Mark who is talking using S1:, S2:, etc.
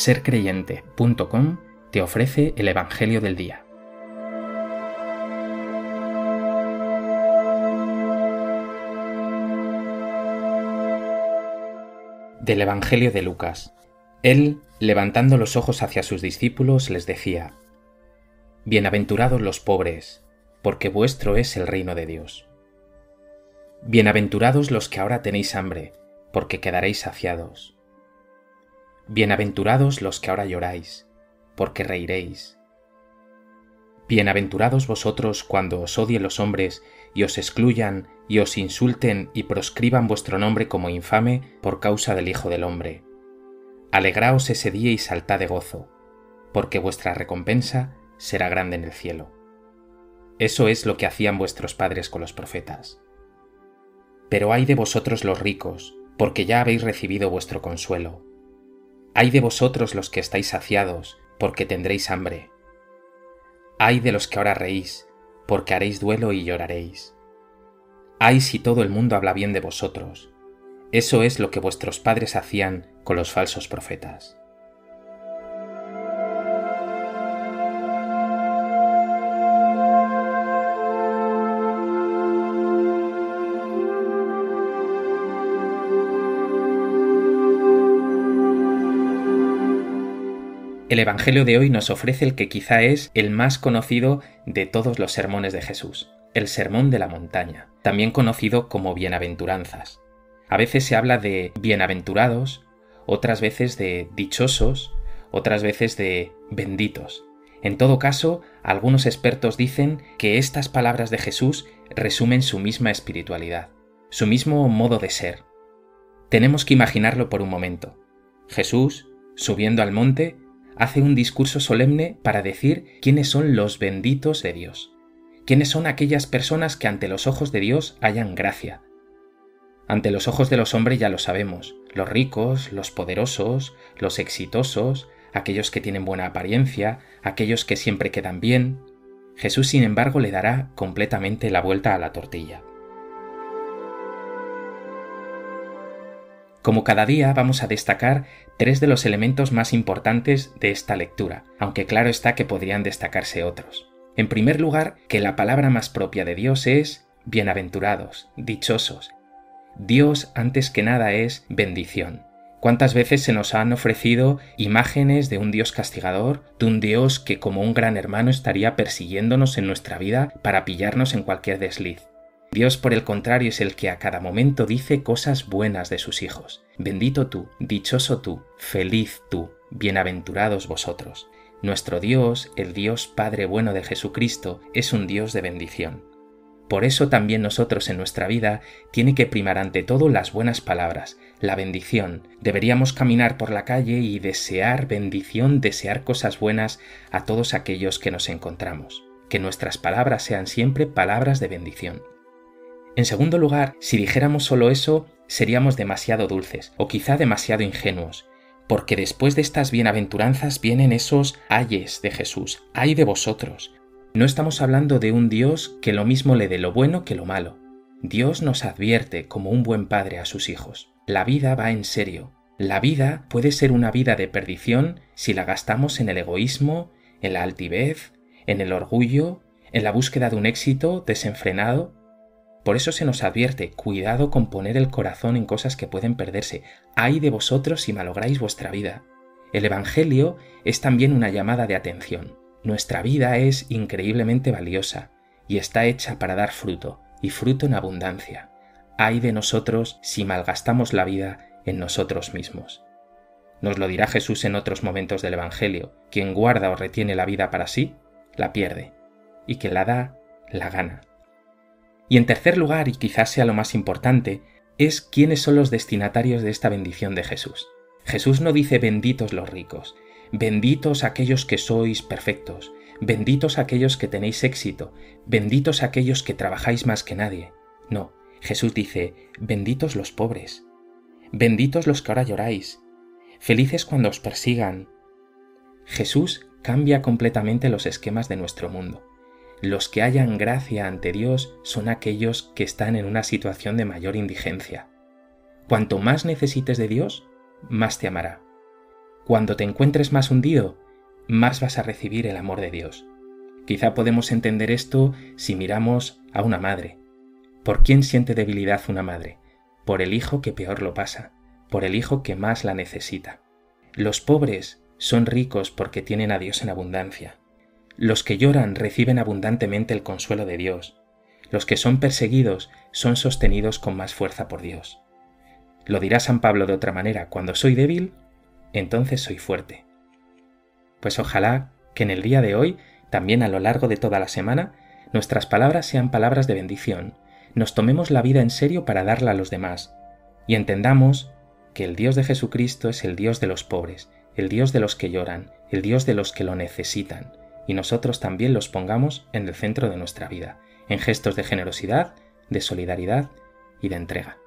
S1: sercreyente.com te ofrece el Evangelio del Día. Del Evangelio de Lucas. Él, levantando los ojos hacia sus discípulos, les decía, Bienaventurados los pobres, porque vuestro es el reino de Dios. Bienaventurados los que ahora tenéis hambre, porque quedaréis saciados. Bienaventurados los que ahora lloráis, porque reiréis. Bienaventurados vosotros cuando os odien los hombres y os excluyan y os insulten y proscriban vuestro nombre como infame por causa del Hijo del Hombre. Alegraos ese día y saltad de gozo, porque vuestra recompensa será grande en el cielo. Eso es lo que hacían vuestros padres con los profetas. Pero hay de vosotros los ricos, porque ya habéis recibido vuestro consuelo. Ay de vosotros los que estáis saciados, porque tendréis hambre. Ay de los que ahora reís, porque haréis duelo y lloraréis. Ay si todo el mundo habla bien de vosotros. Eso es lo que vuestros padres hacían con los falsos profetas. El Evangelio de hoy nos ofrece el que quizá es el más conocido de todos los sermones de Jesús, el Sermón de la Montaña, también conocido como Bienaventuranzas. A veces se habla de bienaventurados, otras veces de dichosos, otras veces de benditos. En todo caso, algunos expertos dicen que estas palabras de Jesús resumen su misma espiritualidad, su mismo modo de ser. Tenemos que imaginarlo por un momento. Jesús, subiendo al monte, hace un discurso solemne para decir quiénes son los benditos de Dios, quiénes son aquellas personas que ante los ojos de Dios hayan gracia. Ante los ojos de los hombres ya lo sabemos, los ricos, los poderosos, los exitosos, aquellos que tienen buena apariencia, aquellos que siempre quedan bien. Jesús, sin embargo, le dará completamente la vuelta a la tortilla. Como cada día vamos a destacar tres de los elementos más importantes de esta lectura, aunque claro está que podrían destacarse otros. En primer lugar, que la palabra más propia de Dios es bienaventurados, dichosos. Dios antes que nada es bendición. ¿Cuántas veces se nos han ofrecido imágenes de un Dios castigador, de un Dios que como un gran hermano estaría persiguiéndonos en nuestra vida para pillarnos en cualquier desliz? Dios, por el contrario, es el que a cada momento dice cosas buenas de sus hijos. Bendito tú, dichoso tú, feliz tú, bienaventurados vosotros. Nuestro Dios, el Dios Padre bueno de Jesucristo, es un Dios de bendición. Por eso también nosotros en nuestra vida tiene que primar ante todo las buenas palabras, la bendición. Deberíamos caminar por la calle y desear bendición, desear cosas buenas a todos aquellos que nos encontramos. Que nuestras palabras sean siempre palabras de bendición. En segundo lugar, si dijéramos solo eso, seríamos demasiado dulces, o quizá demasiado ingenuos, porque después de estas bienaventuranzas vienen esos ayes de Jesús, ay de vosotros. No estamos hablando de un Dios que lo mismo le dé lo bueno que lo malo. Dios nos advierte como un buen padre a sus hijos. La vida va en serio. La vida puede ser una vida de perdición si la gastamos en el egoísmo, en la altivez, en el orgullo, en la búsqueda de un éxito desenfrenado por eso se nos advierte, cuidado con poner el corazón en cosas que pueden perderse. Ay de vosotros si malográis vuestra vida. El Evangelio es también una llamada de atención. Nuestra vida es increíblemente valiosa y está hecha para dar fruto, y fruto en abundancia. Ay de nosotros si malgastamos la vida en nosotros mismos. Nos lo dirá Jesús en otros momentos del Evangelio. Quien guarda o retiene la vida para sí, la pierde, y quien la da, la gana. Y en tercer lugar, y quizás sea lo más importante, es quiénes son los destinatarios de esta bendición de Jesús. Jesús no dice benditos los ricos, benditos aquellos que sois perfectos, benditos aquellos que tenéis éxito, benditos aquellos que trabajáis más que nadie. No, Jesús dice, benditos los pobres, benditos los que ahora lloráis, felices cuando os persigan. Jesús cambia completamente los esquemas de nuestro mundo. Los que hayan gracia ante Dios son aquellos que están en una situación de mayor indigencia. Cuanto más necesites de Dios, más te amará. cuando te encuentres más hundido, más vas a recibir el amor de Dios. Quizá podemos entender esto si miramos a una madre. ¿Por quién siente debilidad una madre? Por el hijo que peor lo pasa, por el hijo que más la necesita. Los pobres son ricos porque tienen a Dios en abundancia. Los que lloran reciben abundantemente el consuelo de Dios. Los que son perseguidos son sostenidos con más fuerza por Dios. Lo dirá San Pablo de otra manera, cuando soy débil, entonces soy fuerte. Pues ojalá que en el día de hoy, también a lo largo de toda la semana, nuestras palabras sean palabras de bendición, nos tomemos la vida en serio para darla a los demás, y entendamos que el Dios de Jesucristo es el Dios de los pobres, el Dios de los que lloran, el Dios de los que lo necesitan, y nosotros también los pongamos en el centro de nuestra vida, en gestos de generosidad, de solidaridad y de entrega.